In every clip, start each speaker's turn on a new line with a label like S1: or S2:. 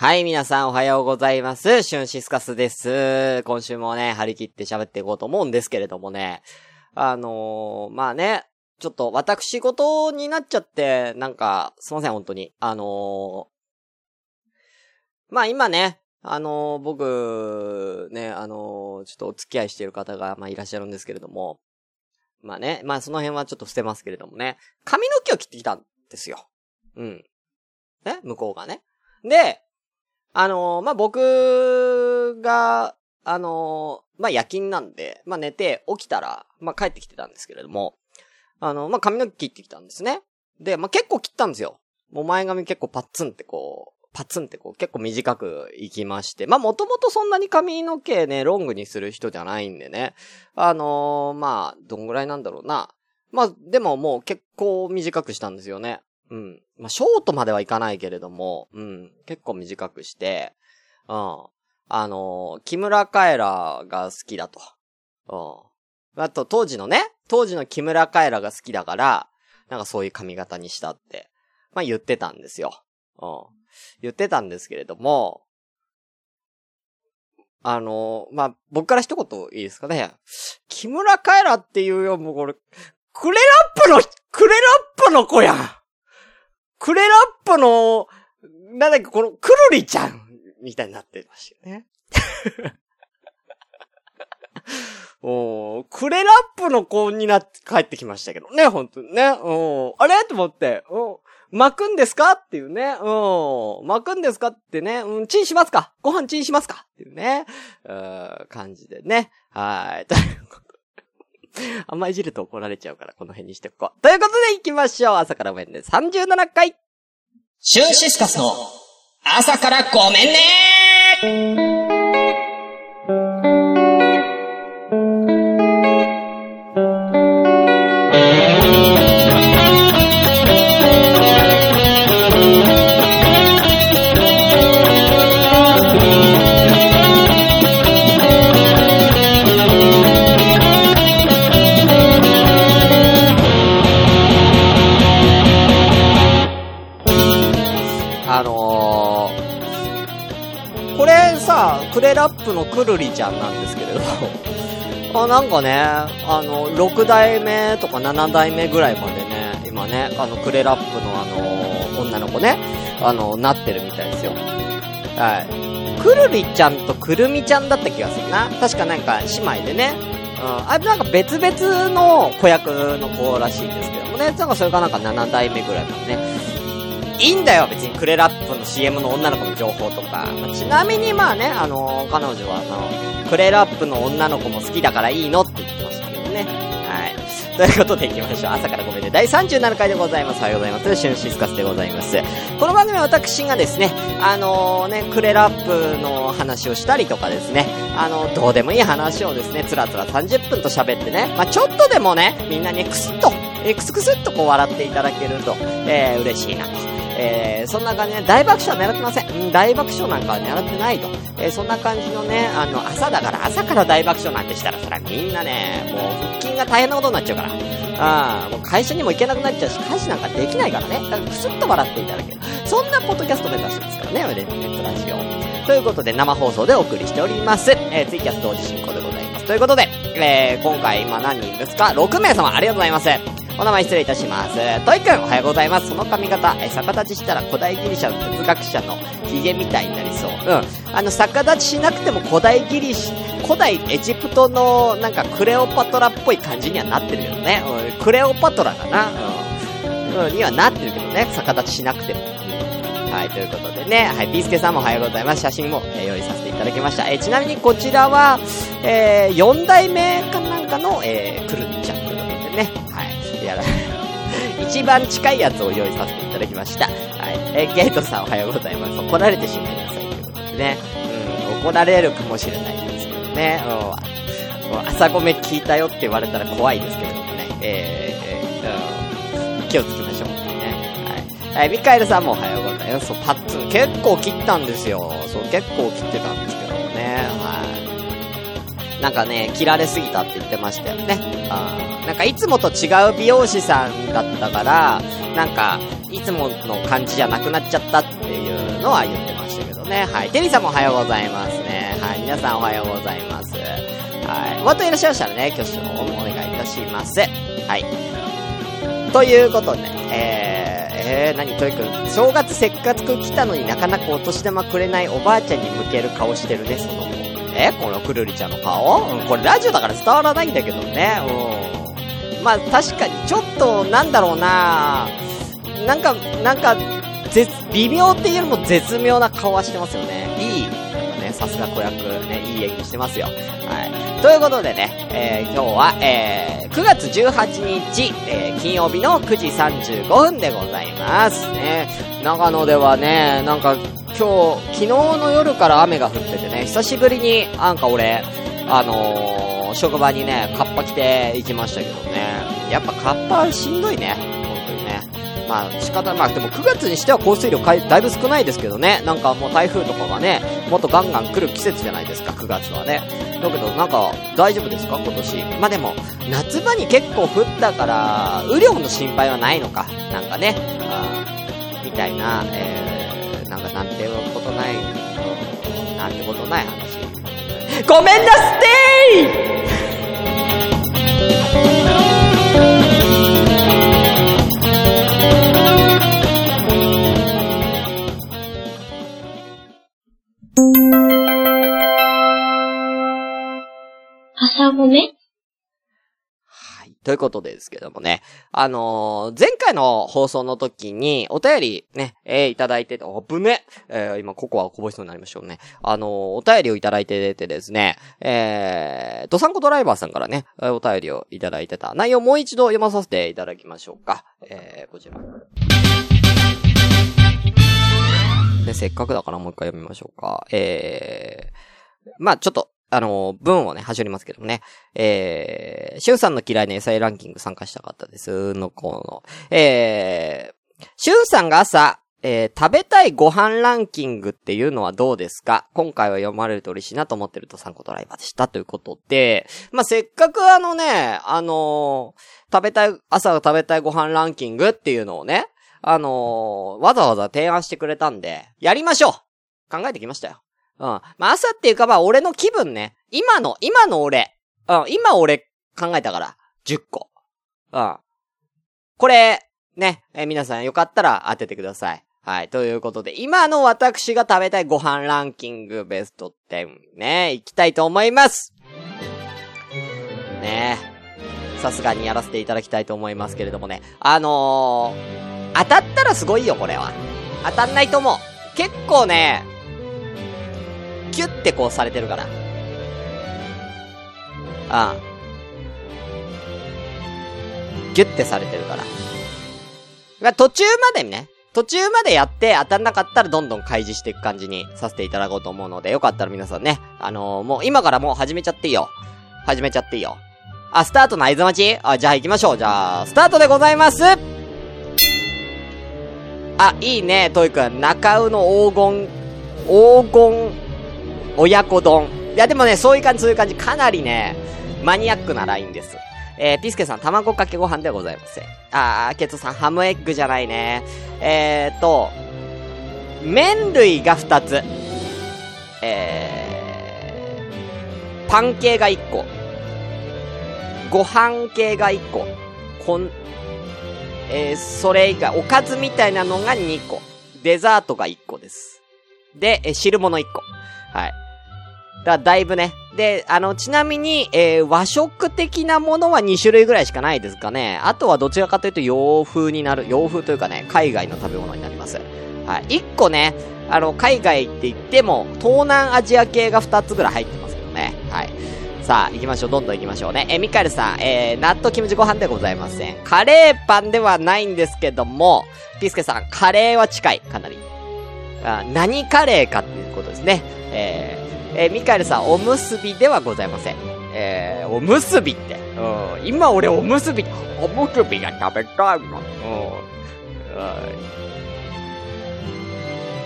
S1: はい、皆さんおはようございます。シュンシスカスです。今週もね、張り切って喋っていこうと思うんですけれどもね。あのー、まあね、ちょっと私事になっちゃって、なんか、すいません、本当に。あのー、まあ今ね、あのー、僕、ね、あのちょっとお付き合いしている方が、まあいらっしゃるんですけれども。まあね、まあその辺はちょっと捨てますけれどもね。髪の毛を切ってきたんですよ。うん。ね向こうがね。で、あのー、まあ、僕が、あのー、まあ、夜勤なんで、まあ、寝て起きたら、まあ、帰ってきてたんですけれども、あのー、まあ、髪の毛切ってきたんですね。で、まあ、結構切ったんですよ。もう前髪結構パッツンってこう、パッツンってこう結構短くいきまして。まあもともとそんなに髪の毛ね、ロングにする人じゃないんでね。あのー、まあ、どんぐらいなんだろうな。まあ、でももう結構短くしたんですよね。うん。まあ、ショートまではいかないけれども、うん。結構短くして、うん。あのー、木村カエラが好きだと。うん。あと、当時のね、当時の木村カエラが好きだから、なんかそういう髪型にしたって、まあ言ってたんですよ。うん。言ってたんですけれども、あのー、まあ、僕から一言いいですかね。木村カエラっていうよ、もうこれ、クレラップの、クレラップの子やんクレラップの、なんだっけ、この、くるりちゃんみたいになってましたよね。おクレラップの子になって帰ってきましたけどね、本当にね。おあれ？と思って、お巻くんですか？っていうね。うん。巻くんですか？ってね。うん、チンしますか？ご飯チンしますか？っていうね。うん、感じでね。はい。とい あんまいじると怒られちゃうから、この辺にしておこう。ということで行きましょう。朝からごめんね。37回。
S2: シューシスカスの朝からごめんね
S1: クレラップのくるりちゃんなんですけれど、あ、なんかね、あの、6代目とか7代目ぐらいまでね、今ね、あの、クレラップのあの、女の子ね、あの、なってるみたいですよ。はい。くるりちゃんとくるみちゃんだった気がするな。確かなんか姉妹でね。うん。あ、なんか別々の子役の子らしいんですけどもね。なんかそれがなんか7代目ぐらいまでね。いいんだよ、別にクレラップの CM の女の子の情報とか。まあ、ちなみにまあね、あのー、彼女はあの、クレラップの女の子も好きだからいいのって言ってましたけどね。はい。ということで行きましょう。朝からごめんね。第37回でございます。おはようございます。シュンシスカスでございます。この番組は私がですね、あのー、ね、クレラップの話をしたりとかですね、あのー、どうでもいい話をですね、つらつら30分と喋ってね、まあ、ちょっとでもね、みんなにクスッと、えー、クスクスッとこう笑っていただけると、えー、嬉しいなと。えー、そんな感じで、大爆笑は狙ってません。大爆笑なんかは狙ってないと。えー、そんな感じのね、あの、朝だから朝から大爆笑なんてしたら、そらみんなね、もう腹筋が大変なことになっちゃうから。ああ、もう会社にも行けなくなっちゃうし、家事なんかできないからね。だからクスッと笑っていただける。そんなポッドキャスト目指しますからね、ネットラジオ。ということで、生放送でお送りしております。えー、ツイキャス同時進行でございます。ということで、えー、今回今何人ですか ?6 名様ありがとうございます。お名前失礼いたします。トイくん、おはようございます。その髪型、え、逆立ちしたら古代ギリシャの哲学者のヒゲみたいになりそう。うん。あの、逆立ちしなくても古代ギリシ、古代エジプトのなんかクレオパトラっぽい感じにはなってるけどね。うん、クレオパトラかな。うん。にはなってるけどね。逆立ちしなくても。はい、ということでね、はい、ビースケさんもおはようございます。写真も、えー、用意させていただきました。えー、ちなみにこちらは、えー、4代目かなんかの、えー、くるみちゃんということでね、一番近いやつを用意させていただきました。はい。えゲートさんおはようございます。怒られてしまいなさいということでね。うん、怒られるかもしれないですけどね。うん、朝ごめ聞いたよって言われたら怖いですけれどもね。えー、えー、うん、気をつけましょう。はい。はい、ミカエルさんもおはようございます。そう、パッツン、結構切ったんですよ。そう、結構切ってたんですけどもね。なんかね、切られすぎたって言ってましたよね。あなんかいつもと違う美容師さんだったから、なんか、いつもの感じじゃなくなっちゃったっていうのは言ってましたけどね。はい。テリーさんもおはようございますね。はい。皆さんおはようございます。はい。またいらっしゃいましたらね、挙手の方もお願いいたします。はい。ということで、えー、えー、何、トイくん。正月せっかく来たのになかなかお年玉くれないおばあちゃんに向ける顔してるね、その子。えこのくるりちゃんの顔うん、これラジオだから伝わらないんだけどね。うん。まあ確かにちょっと、なんだろうななんか、なんか、絶、微妙っていうよりも絶妙な顔はしてますよね。いい。ね、さすが子役、ね、いい演技してますよ。はい。ということでね、えー、今日は、えー、9月18日、えー、金曜日の9時35分でございます。ね。長野ではね、なんか、今日、昨日の夜から雨が降っててね、久しぶりに、なんか俺、あのー、職場にね、カッパ着て行きましたけどね。やっぱカッパしんどいね。本当にね。まあ仕方、まあでも9月にしては降水量かいだいぶ少ないですけどね。なんかもう台風とかがね、もっとガンガン来る季節じゃないですか、9月はね。だけどなんか大丈夫ですか今年？まあでも、夏場に結構降ったから、雨量の心配はないのか。なんかね。あみたいな、えーなんかなんてことない、なんてことない話。ごめんなすって
S3: 朝ごめ
S1: ということですけどもね。あのー、前回の放送の時に、お便りね、えー、いただいてて、おぶねえー、今、ここはこぼしそうになりましょうね。あのー、お便りをいただいててですね、えー、ドサンコドライバーさんからね、お便りをいただいてた内容もう一度読まさせていただきましょうか。えー、こちら。で、せっかくだからもう一回読みましょうか。えー、まあちょっと、あの、文をね、はしょりますけどもね。えー、シュンさんの嫌いな野菜ランキング参加したかったです。のこの。えー、シュンさんが朝、えー、食べたいご飯ランキングっていうのはどうですか？今回は読まれると嬉しいなと思ってると参考ドライバーでしたということで、まあ、せっかくあのね、あのー、食べたい、朝食べたいご飯ランキングっていうのをね、あのー、わざわざ提案してくれたんで、やりましょう考えてきましたよ。うん。まあ、朝っていうかまあ、俺の気分ね。今の、今の俺。うん、今俺考えたから。10個。うん。これ、ね、え皆さんよかったら当ててください。はい。ということで、今の私が食べたいご飯ランキングベスト10ね、行きたいと思います。ねさすがにやらせていただきたいと思いますけれどもね。あのー、当たったらすごいよ、これは。当たんないと思う。結構ね、キュッてこうされてるから。ああ。ギュッてされてるから。まあ、途中までね、途中までやって当たんなかったらどんどん開示していく感じにさせていただこうと思うので、よかったら皆さんね、あのー、もう今からもう始めちゃっていいよ。始めちゃっていいよ。あ、スタートの合図待ちあ、じゃあ行きましょう。じゃあ、スタートでございますあ、いいね、トイくん。中尾の黄金、黄金親子丼。いや、でもね、そういう感じ、そういう感じ。かなりね、マニアックなラインです。えー、ピスケさん、卵かけご飯ではございません。あー、ケツさん、ハムエッグじゃないね。えーと、麺類が2つ。えー、パン系が1個。ご飯系が1個。こん、えー、それ以外、おかずみたいなのが2個。デザートが1個です。で、え汁物1個。はい。だだいぶね。で、あの、ちなみに、えー、和食的なものは2種類ぐらいしかないですかね。あとはどちらかというと洋風になる、洋風というかね、海外の食べ物になります。はい。1個ね、あの、海外って言っても、東南アジア系が2つぐらい入ってますけどね。はい。さあ、行きましょう。どんどん行きましょうね。えミカエルさん、えー、納豆キムチご飯でございません。カレーパンではないんですけども、ピスケさん、カレーは近い。かなり。あ何カレーかっていうことですね。えー、えー、ミカエルさん、おむすびではございません。えー、おむすびって。うん。今俺おむすび、おむすびが食べたいの。うん。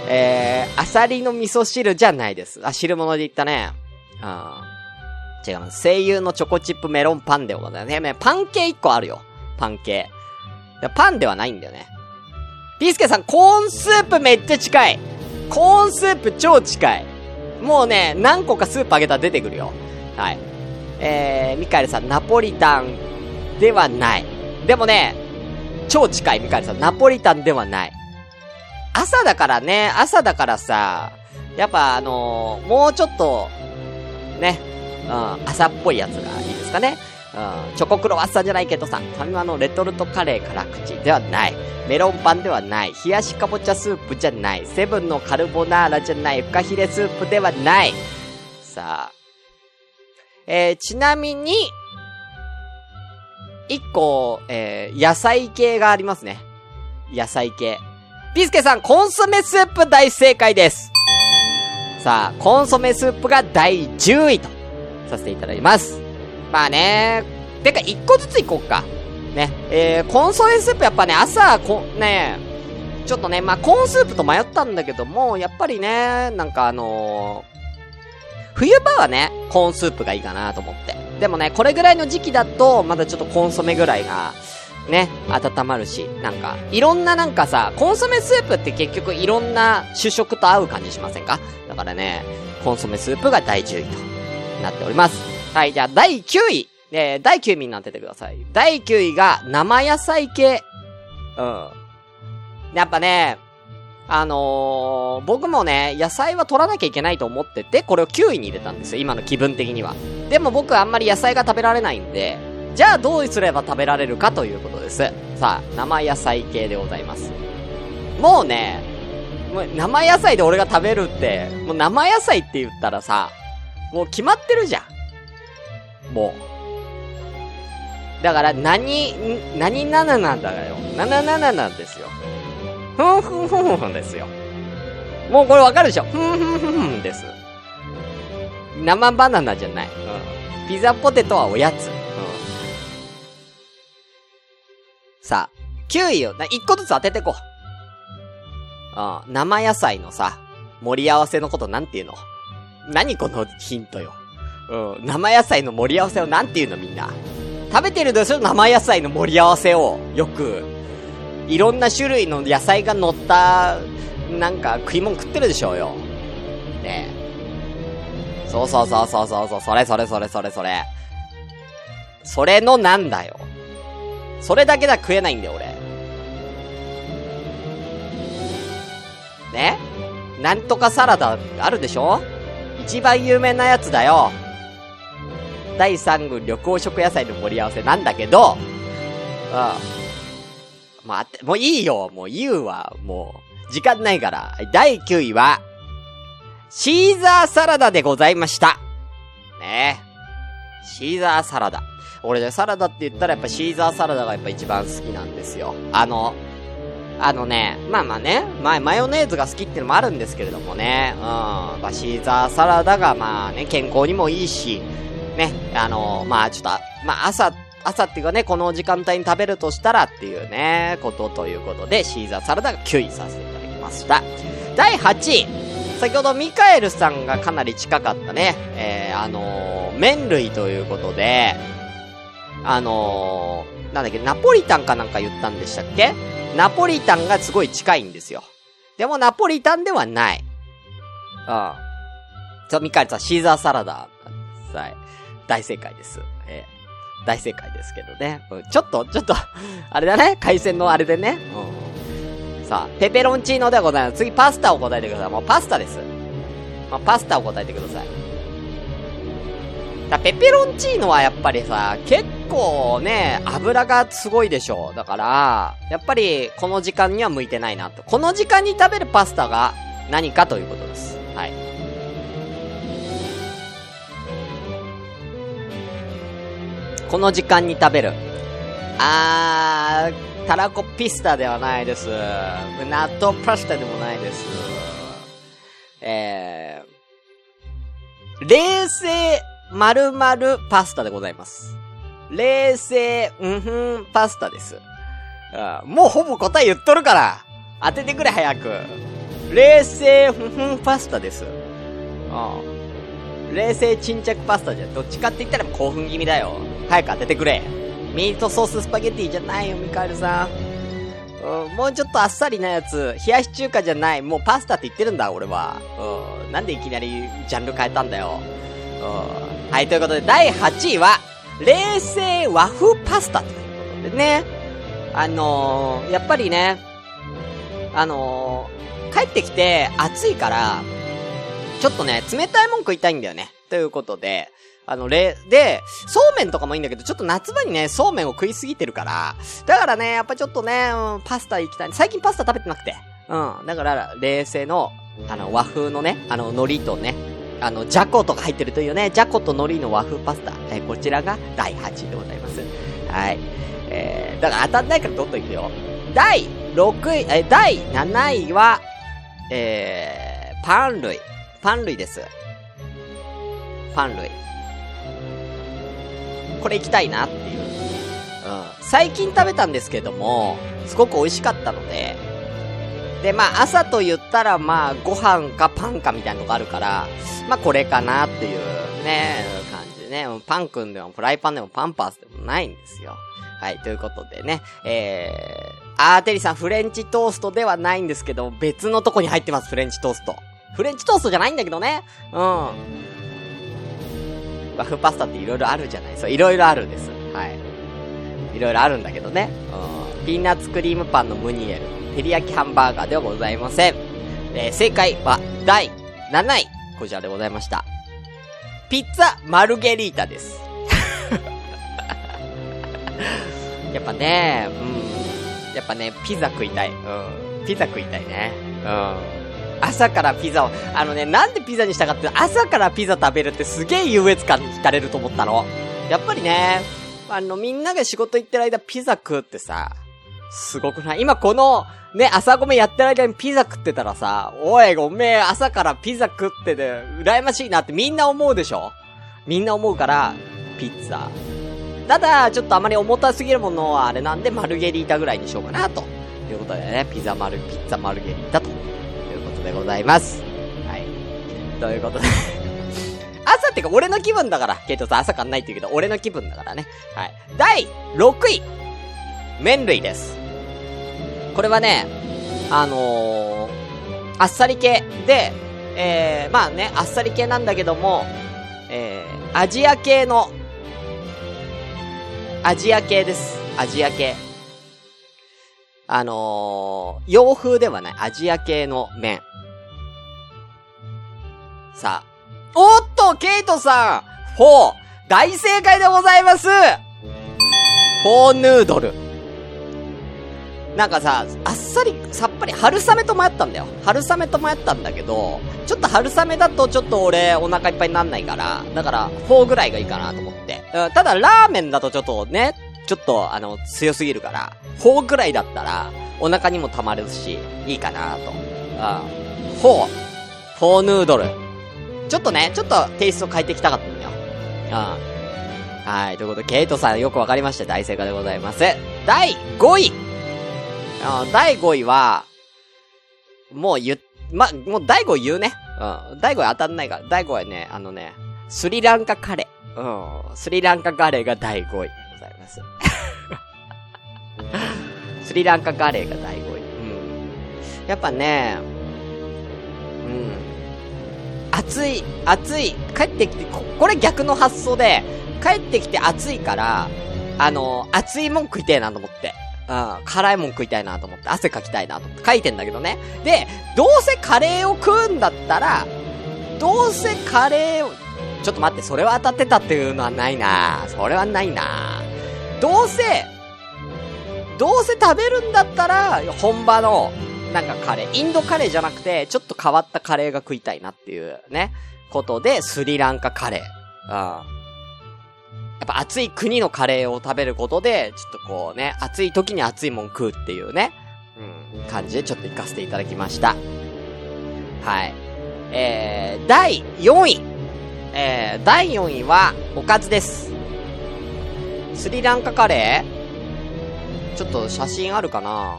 S1: えー、アサリの味噌汁じゃないです。あ、汁物で言ったね。あ違います。声優のチョコチップメロンパンでございますね。パン系1個あるよ。パン系。パンではないんだよね。ピースケさん、コーンスープめっちゃ近い。コーンスープ超近い。もうね、何個かスープあげたら出てくるよ。はい。えー、ミカエルさん、ナポリタンではない。でもね、超近い、ミカエルさん。ナポリタンではない。朝だからね、朝だからさ、やっぱあのー、もうちょっと、ね、うん、朝っぽいやつがいいですかね。うん、チョコクロワッサンじゃないけどさ、ファミマのレトルトカレー辛口ではない。メロンパンではない。冷やしかぼちゃスープじゃない。セブンのカルボナーラじゃない。フカヒレスープではない。さあ。えー、ちなみに、一個、えー、野菜系がありますね。野菜系。ピスケさん、コンソメスープ大正解です。さあ、コンソメスープが第10位とさせていただきます。まあね、てか一個ずついこっか。ね、えー、コンソメスープやっぱね、朝、こ、ね、ちょっとね、まあ、コーンスープと迷ったんだけども、やっぱりね、なんかあのー、冬場はね、コーンスープがいいかなと思って。でもね、これぐらいの時期だと、まだちょっとコンソメぐらいが、ね、温まるし、なんか、いろんななんかさ、コンソメスープって結局いろんな主食と合う感じしませんか？だからね、コンソメスープが第10位となっております。はい、じゃあ第9位。えー、第9位になっててください。第9位が生野菜系。うん。やっぱね、あのー、僕もね、野菜は取らなきゃいけないと思ってて、これを9位に入れたんですよ、今の気分的には。でも僕あんまり野菜が食べられないんで、じゃあどうすれば食べられるかということです。さあ、生野菜系でございます。もうね、もう生野菜で俺が食べるって、もう生野菜って言ったらさ、もう決まってるじゃん。もう。だから、何、何7なんだよ。77なんですよ。ふんふんふんふんですよ。もうこれわかるでしょふんふんふんふんです。生バナナじゃない。うん。ピザポテトはおやつ。うんさあ、9位を、1個ずつ当ててこう。あ生野菜のさ、盛り合わせのことなんていうの？何このヒントよ。うん、生野菜の盛り合わせをなんていうのみんな。食べてるでしょ生野菜の盛り合わせを。よく。いろんな種類の野菜が乗った、なんか食い物食ってるでしょうよ。ねえ。そうそうそうそうそうそう、それそれそれそれそれ。それのなんだよ。それだけだ食えないんだよ、俺。ねなんとかサラダあるでしょ？一番有名なやつだよ。第3軍緑黄色野菜の盛り合わせなんだけど、うん。まあ、もういいよ。もう言うわ。もう、時間ないから。第9位は、シーザーサラダでございました。ねえシーザーサラダ。俺ね、サラダって言ったらやっぱシーザーサラダがやっぱ一番好きなんですよ。あの、あのね、まあまあね、まあ、マヨネーズが好きってのもあるんですけれどもね、うん、まあ、シーザーサラダがまあね、健康にもいいし、ね、あの、まあちょっと、まあ朝、朝っていうかね、この時間帯に食べるとしたらっていうね、ことということで、シーザーサラダが9位させていただきました。第8位。先ほどミカエルさんがかなり近かったね、えー、あのー、麺類ということで、あのー、なんだっけ、ナポリタンかなんか言ったんでしたっけ？ナポリタンがすごい近いんですよ。でもナポリタンではない。うん。そう、ミカエルさん、シーザーサラダ。はい。大正解です。えー、大正解ですけどね。うん、ちょっと、ちょっとあれだね。海鮮のあれでね。うん。さあ、ペペロンチーノではございます。次、パスタを答えてください。もうパスタです。まあ、パスタを答えてください。だペペロンチーノはやっぱりさ、結構ね、油がすごいでしょ。だから、やっぱりこの時間には向いてないなと。この時間に食べるパスタが何かということです。この時間に食べる。あー、たらこピスタではないです。納豆パスタでもないです。えー、冷製〇〇パスタでございます。冷製、うんふん、パスタです。あもうほぼ答え言っとるから当ててくれ早く。冷製、ふんふん、パスタです。あ冷製沈着パスタじゃ、どっちかって言ったら興奮気味だよ。早く当ててくれ。ミートソーススパゲッティじゃないよ、ミカエルさん。うん、もうちょっとあっさりなやつ、冷やし中華じゃない、もうパスタって言ってるんだ、俺は。うん、なんでいきなりジャンル変えたんだよ。うん、はい、ということで、第8位は、冷製和風パスタということでね。あのー、やっぱりね、あのー、帰ってきて暑いから、ちょっとね、冷たいもん食いたいんだよね。ということで、あの、れ、で、そうめんとかもいいんだけど、ちょっと夏場にね、そうめんを食いすぎてるから、だからね、やっぱちょっとね、うん、パスタ行きたい。最近パスタ食べてなくて。うん。だから、冷製の、あの、和風のね、あの、海苔とね、あの、じゃことか入ってるというね、じゃこと海苔の和風パスタ。えー、こちらが第8位でございます。はい。えー、だから当たんないからどんどんいくよ。第6位、え第7位は、えー、パン類。パン類です。パン類。これ行きたいなっていう。うん。最近食べたんですけども、すごく美味しかったので、で、まあ、朝と言ったら、まあ、ご飯かパンかみたいなのがあるから、まあ、これかなっていうね、感じでね。パンくんでも、フライパンでも、パンパースでもないんですよ。はい、ということでね、えー、あー、テリーさん、フレンチトーストではないんですけど、別のとこに入ってます、フレンチトースト。フレンチトーストじゃないんだけどね。うん。和風パスタって色々あるじゃないそう、色々あるんです。はい。色々あるんだけどね。うん。ピーナッツクリームパンのムニエル、照り焼きハンバーガーではございません。えー、正解は第7位。こちらでございました。ピッツァマルゲリータです。やっぱね、うん。やっぱね、ピザ食いたい。うん。ピザ食いたいね。うん。朝からピザを、あのね、なんでピザにしたかって、朝からピザ食べるってすげえ優越感惹かれると思ったの。やっぱりね、あの、みんなが仕事行ってる間ピザ食うってさ、すごくない？今この、ね、朝ごめやってる間にピザ食ってたらさ、おい、ごめん、朝からピザ食ってて、羨ましいなってみんな思うでしょ？みんな思うから、ピッツァ。ただ、ちょっとあまり重たすぎるものはあれなんで、マルゲリータぐらいにしようかな、ということでね、ピザマル、ピッツァマルゲリータとございます。はい。ということで 朝ってか俺の気分だから。ケイトさん朝かんないって言うけど、俺の気分だからね。はい。第6位麺類です。これはね、あのー、あっさり系で、えー、まあね、あっさり系なんだけども、えー、アジア系の、アジア系です。アジア系。あのー、洋風ではない、アジア系の麺。さあ。おっと、ケイトさん !4! 大正解でございますフォーヌードル。なんかさ、あっさり、さっぱり、春雨と迷ったんだよ。春雨と迷ったんだけど、ちょっと春雨だとちょっと俺お腹いっぱいになんないから、だから、4ぐらいがいいかなと思って。うん、ただ、ラーメンだとちょっとね、ちょっと、あの、強すぎるから、4ぐらいだったら、お腹にも溜まるし、いいかなと。うん。4。フォーヌードル。ちょっとね、ちょっとテイスト変えてきたかったんだよ。うん。はい。ということで、ケイトさんよくわかりました。大正解でございます。第5位あ第5位は、もう言、ま、もう第5位言うね。うん。第5位当たんないから。第5位はね、あのね、スリランカカレー。うん。スリランカカレーが第5位でございます。スリランカカレーが第5位。うん。やっぱね、うん。暑い、暑い、帰ってきて、こ、れ逆の発想で、帰ってきて暑いから、あの、暑いもん食いたいなと思って。うん、辛いもん食いたいなと思って、汗かきたいなと思って書いてんだけどね。で、どうせカレーを食うんだったら、どうせカレーを、ちょっと待って、それは当たってたっていうのはないなそれはないなどうせ、どうせ食べるんだったら、本場の、なんかカレー、インドカレーじゃなくて、ちょっと変わったカレーが食いたいなっていうね、ことで、スリランカカレー。うん。やっぱ暑い国のカレーを食べることで、ちょっとこうね、暑い時に暑いもん食うっていうね、うん、感じでちょっと行かせていただきました。はい。えー、第4位。えー、第4位は、おかずです。スリランカカレー？ちょっと写真あるかな？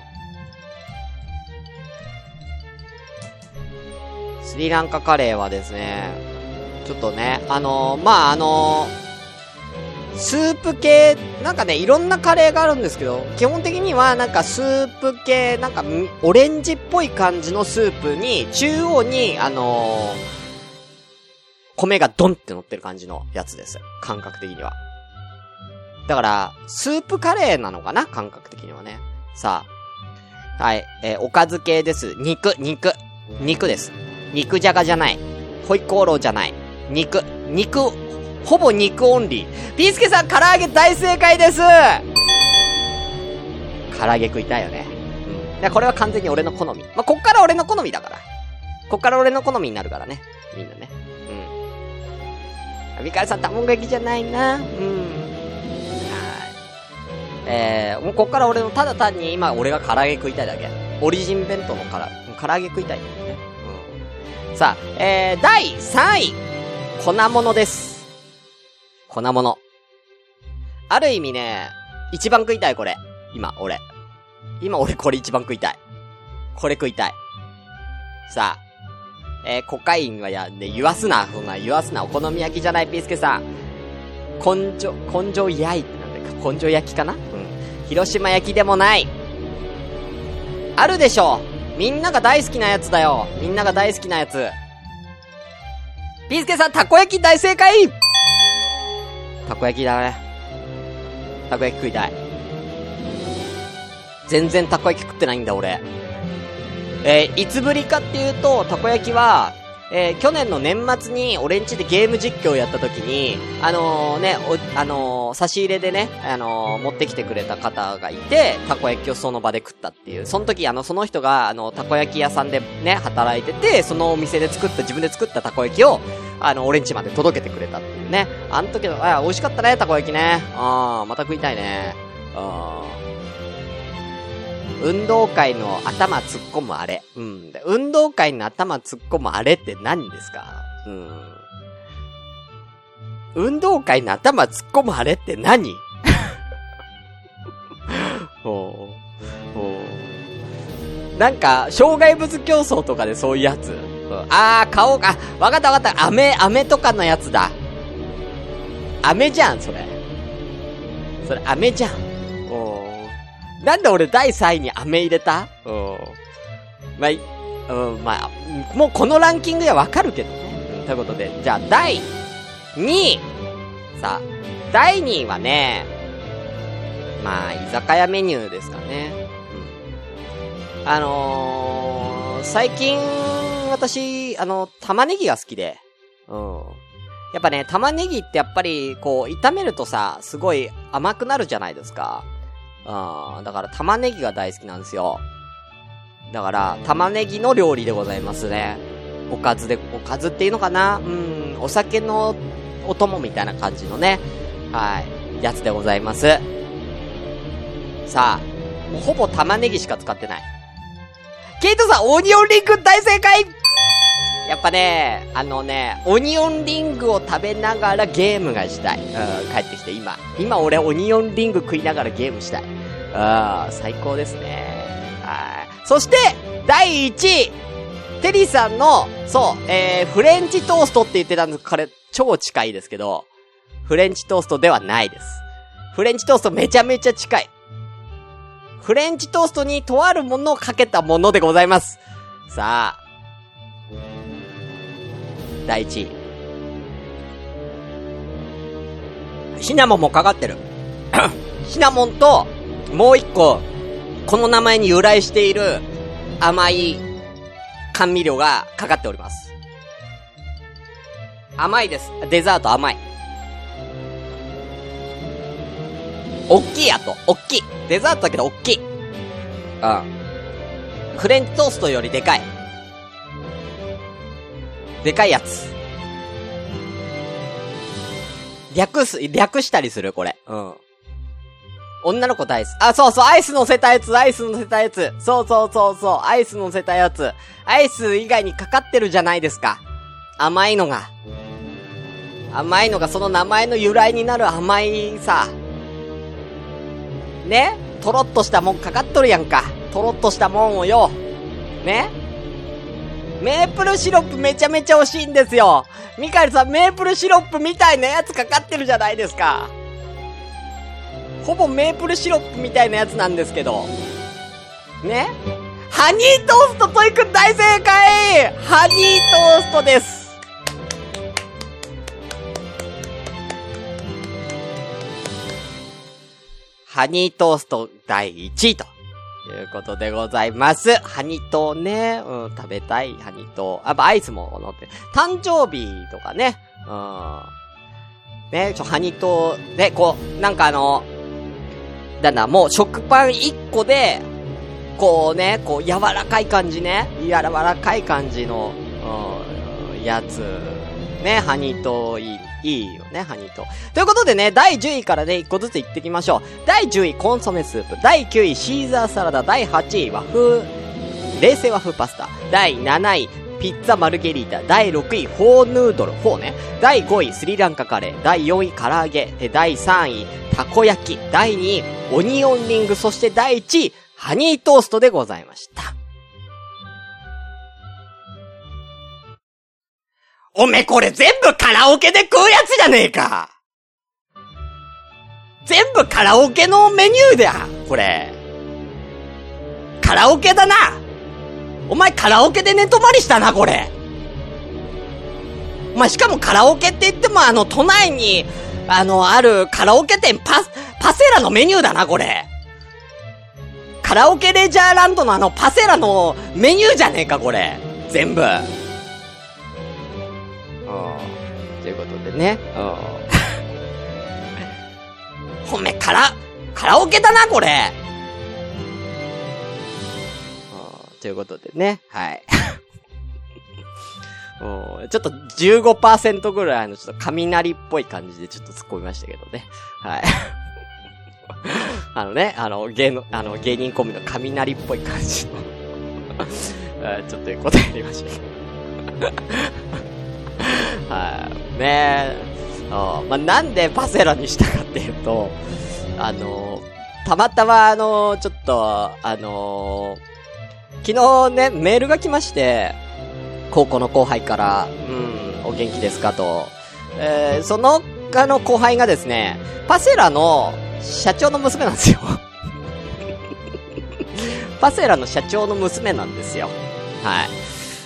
S1: スリランカカレーはですね、ちょっとね、あのー、まあ、あのー、スープ系、なんかね、いろんなカレーがあるんですけど、基本的にはなんかスープ系、なんかオレンジっぽい感じのスープに、中央に、あのー、米がドンって乗ってる感じのやつです。感覚的には。だから、スープカレーなのかな？感覚的にはね。さあ。はい。えー、おかず系です。肉、肉。肉です。肉じゃがじゃない。ホイコーローじゃない。肉。肉、ほぼ肉オンリー。ピースケさん、唐揚げ大正解です唐揚げ食いたいよね。うん。これは完全に俺の好み。まあ、こっから俺の好みだから。こっから俺の好みになるからね。みんなね。うん。ミカルさん、卵焼きじゃないな。うん。はい。えー、もうこっから俺の、ただ単に今俺が唐揚げ食いたいだけ。オリジン弁当のから、唐揚げ食いたい。さあ、えー、第3位。粉物です。粉物。ある意味ね、一番食いたいこれ。今、俺。今俺これ一番食いたい。これ食いたい。さあ。えー、コカインはや、ね、言わすな、そんな、言わすな、お好み焼きじゃない、ピースケさん。根性、根性焼いってなんだっけ根性焼きかな？うん。広島焼きでもない。あるでしょうみんなが大好きなやつだよ。みんなが大好きなやつ。ピースケさん、たこ焼き大正解たこ焼きだね。たこ焼き食いたい。全然たこ焼き食ってないんだ、俺。えー、いつぶりかっていうと、たこ焼きは、えー、去年の年末に俺んちでゲーム実況をやった時に、あのー、ね、あのー、差し入れでね、あの持ってきてくれた方がいて、たこ焼きをその場で食ったっていう。その時、あの、その人が、あの、たこ焼き屋さんでね、働いてて、そのお店で作った、自分で作ったたこ焼きを、あの、俺んちまで届けてくれたっていうね。あの時の、あ、美味しかったね、たこ焼きね。あー、また食いたいね。あー運動会の頭突っ込むあれ。うん。運動会の頭突っ込むあれって何ですか？うん。運動会の頭突っ込むあれって何？ほう。ほう。なんか、障害物競争とかでそういうやつ？あー、顔が、わかったわかった。飴、飴とかのやつだ。飴じゃん、それ。それ、飴じゃん。なんで俺第3位に飴入れた？うん。まあ、うん、まあ、もうこのランキングではわかるけどね。ということで、じゃあ第2位。さあ、第2位はね、まあ、居酒屋メニューですかね。うん。あのー、最近、私、あの、玉ねぎが好きで、うん。やっぱね、玉ねぎってやっぱり、こう、炒めるとさ、すごい甘くなるじゃないですか。うん。だから玉ねぎが大好きなんですよ。だから、玉ねぎの料理でございますね。おかずで、おかずっていうのかな？うん、お酒のお供みたいな感じのね。はい。やつでございます。さあ、もうほぼ玉ねぎしか使ってない。ケイトさん、オニオンリング大正解やっぱね、あのね、オニオンリングを食べながらゲームがしたい。うん、帰ってきて今。今俺オニオンリング食いながらゲームしたい。うん、最高ですね。はい。そして、第1位テリーさんの、そう、えー、フレンチトーストって言ってたんですこれ、超近いですけど、フレンチトーストではないです。フレンチトーストめちゃめちゃ近い。フレンチトーストにとあるものをかけたものでございます。さあ、第1位。シナモンもかかってる。シナモンと、もう一個、この名前に由来している甘い甘味料がかかっております。甘いです。デザート甘い。おっきいやと。おっきい。デザートだけどおっきい。うん。フレンチトーストよりでかい。でかいやつ。略す、略したりするこれ。うん。女の子大好き。あ、そうそう、アイス乗せたやつ、アイス乗せたやつ。そうそうそうそう、アイス乗せたやつ。アイス以外にかかってるじゃないですか。甘いのが。甘いのがその名前の由来になる甘いさ。ね？とろっとしたもんかかっとるやんか。とろっとしたもんをよ。ね？メープルシロップめちゃめちゃ惜しいんですよ。ミカエルさん、メープルシロップみたいなやつかかってるじゃないですか。ほぼメープルシロップみたいなやつなんですけど。ね？ハニートーストトイくん大正解ハニートーストですハニートースト第1位ということでございます。ハニトーね、うん、食べたいハニトー。やっぱアイスも乗って。誕生日とかね、うん。ね、ちょ、ハニトー、ね、こう、なんかあの、なんだ、もう食パン1個で、こうね、こう柔らかい感じね、柔らかい感じの、うん、やつ、ね、ハニトーいい、いいよね、ハニトー。ということでね、第10位からね、1個ずつ言ってきましょう。第10位、コンソメスープ。第9位、シーザーサラダ。第8位、和風、冷製和風パスタ。第7位、ピッツァマルゲリータ。第6位、フォーヌードル。フォーね。第5位、スリランカカレー。第4位、唐揚げ。第3位、たこ焼き。第2位、オニオンリング。そして第1位、ハニートーストでございました。おめこれ全部カラオケで食うやつじゃねえか全部カラオケのメニューだこれ。カラオケだなお前カラオケで寝泊まりしたな、これ。お前しかもカラオケって言ってもあの、都内に、あの、あるカラオケ店パ、パセラのメニューだな、これ。カラオケレジャーランドのあのパセラのメニューじゃねえか、これ。全部。ということでね。うん。ほめ、カラ、カラオケだな、これ。ということでね。はい。うんちょっと15%ぐらいのちょっと雷っぽい感じでちょっと突っ込みましたけどね。はい。あのね、あの、芸の、あの、芸人コンビの雷っぽい感じの ちょっと答えりましたけど。はい。ねえ。あまあ、なんでパセラにしたかっていうと、あの、たまたまあの、ちょっと、あの、昨日ね、メールが来まして、高校の後輩から、うん、お元気ですかと。えー、その、あの後輩がですね、パセラの社長の娘なんですよ。パセラの社長の娘なんですよ。はい。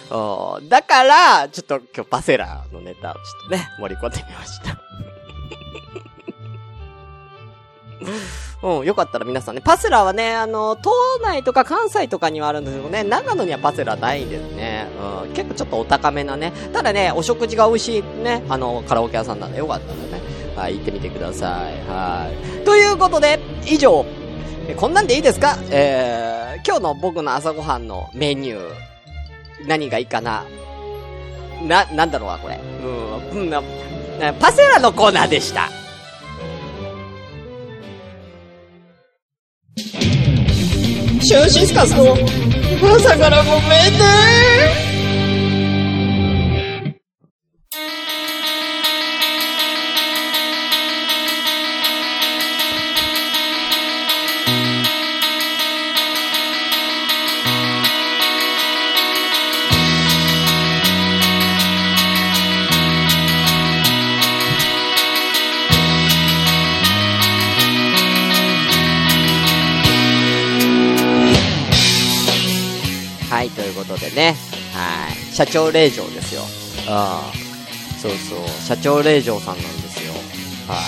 S1: おだから、ちょっと今日パセラのネタをちょっとね、盛り込んでみました。うん、よかったら皆さんね、パセラはね、あの、島内とか関西とかにはあるんですけどね、長野にはパセラないんですね。うん、結構ちょっとお高めなね。ただね、お食事が美味しいね、あの、カラオケ屋さんなんでよかったらね、はい、行ってみてください。はい。ということで、以上、こんなんでいいですか？えー、今日の僕の朝ごはんのメニュー、何がいいかなな、なんだろうな、これ。うん、うんな、パセラのコーナーでした。
S2: シューシスカスの朝からごめんね
S1: 社長令嬢ですよ。ああ。そうそう。社長令嬢さんなんですよ。はい。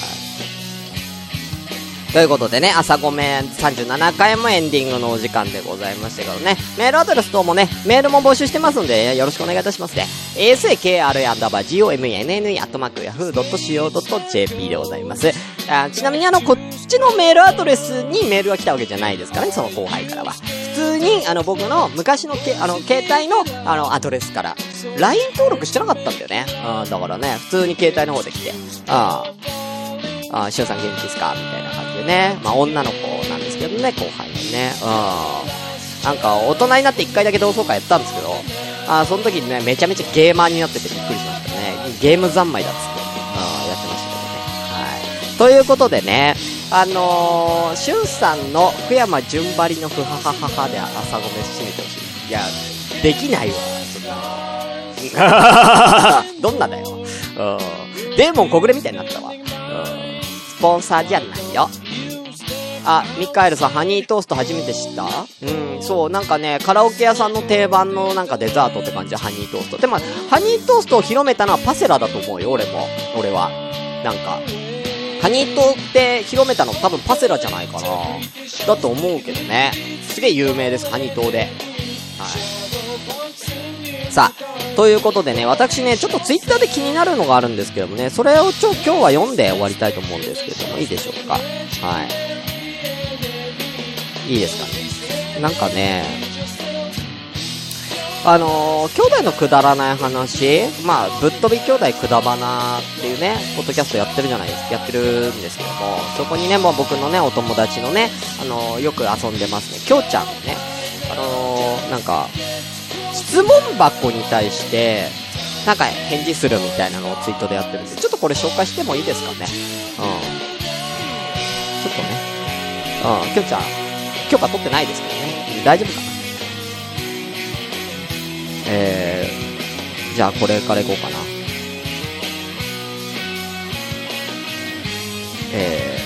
S1: ということでね、朝ごめん37回もエンディングのお時間でございましたけどね。メールアドレス等もね、メールも募集してますんで、よろしくお願いいたしますね。asakra-gomenne-yahoo.co.jp でございます。あちなみにあの、こっちのメールアドレスにメールが来たわけじゃないですからね、その後輩からは。通に、あの、僕の昔のけ、あの、携帯の、あの、アドレスから、LINE 登録してなかったんだよね。うん、だからね、普通に携帯の方で来て、ああ、あしゅんさん元気ですか？みたいな感じでね。まあ、女の子なんですけどね、後輩のね。うん。なんか、大人になって一回だけ同窓会やったんですけど、あその時にね、めちゃめちゃゲーマーになっててびっくりしましたね。ゲーム三昧だっつということでね、あのー、しゅんさんの福山純張りのふははははで朝ごめ締めてほしい。いや、できないわ、そんな。どんなだよ。うん。デーモン小暮みたいになったわ。うん。スポンサーじゃないよ。あ、ミカエルさん、ハニートースト初めて知った？うん、そう、なんかね、カラオケ屋さんの定番のなんかデザートって感じ、ハニートースト。でも、ハニートーストを広めたのはパセラだと思うよ、俺も。俺は。なんか。ハニートって広めたの多分パセラじゃないかな。だと思うけどね。すげえ有名です、ハニートで。はい。さあ、ということでね、私ね、ちょっとツイッターで気になるのがあるんですけどもね、それをちょ、今日は読んで終わりたいと思うんですけども、いいでしょうか？はい。いいですかね？なんかね、あのー、兄弟のくだらない話、まあ、ぶっ飛び兄弟くだばなっていうね、ポッドキャストやってるじゃないですか、やってるんですけども、そこにね、もう僕のね、お友達のね、あのー、よく遊んでますね、きょうちゃんね、あのー、なんか、質問箱に対して、なんか返事するみたいなのをツイートでやってるんで、ちょっとこれ紹介してもいいですかね？うん。ちょっとね。うん、きょうちゃん、許可取ってないですけどね。大丈夫かな？えー、じゃあこれからいこうかな。え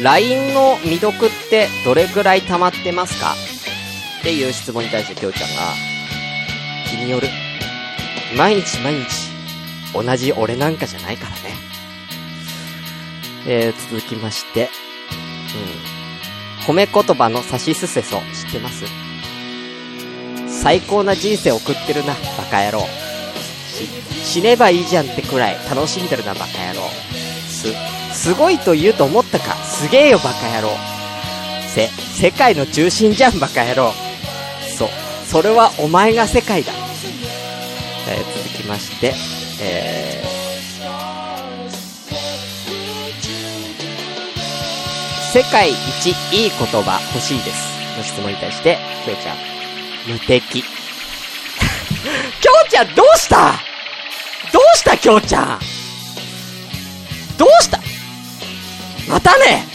S1: ー、LINE の未読ってどれくらい溜まってますか？っていう質問に対してきょうちゃんが、気による。毎日毎日、同じ俺なんかじゃないからね。えー、続きまして、うん。褒め言葉の差しすせそ、知ってます？最高な人生送ってるな、バカ野郎。死ねばいいじゃんってくらい楽しんでるな、バカ野郎。す、すごいと言うと思ったか、すげえよ、バカ野郎。せ、世界の中心じゃん、バカ野郎。そう、それはお前が世界だ。えー、続きまして、えー、世界一いい言葉欲しいです。の質問に対して、きょうちゃん。無敵。きょうちゃんどうした？どうしたきょうちゃん？どうした？またね。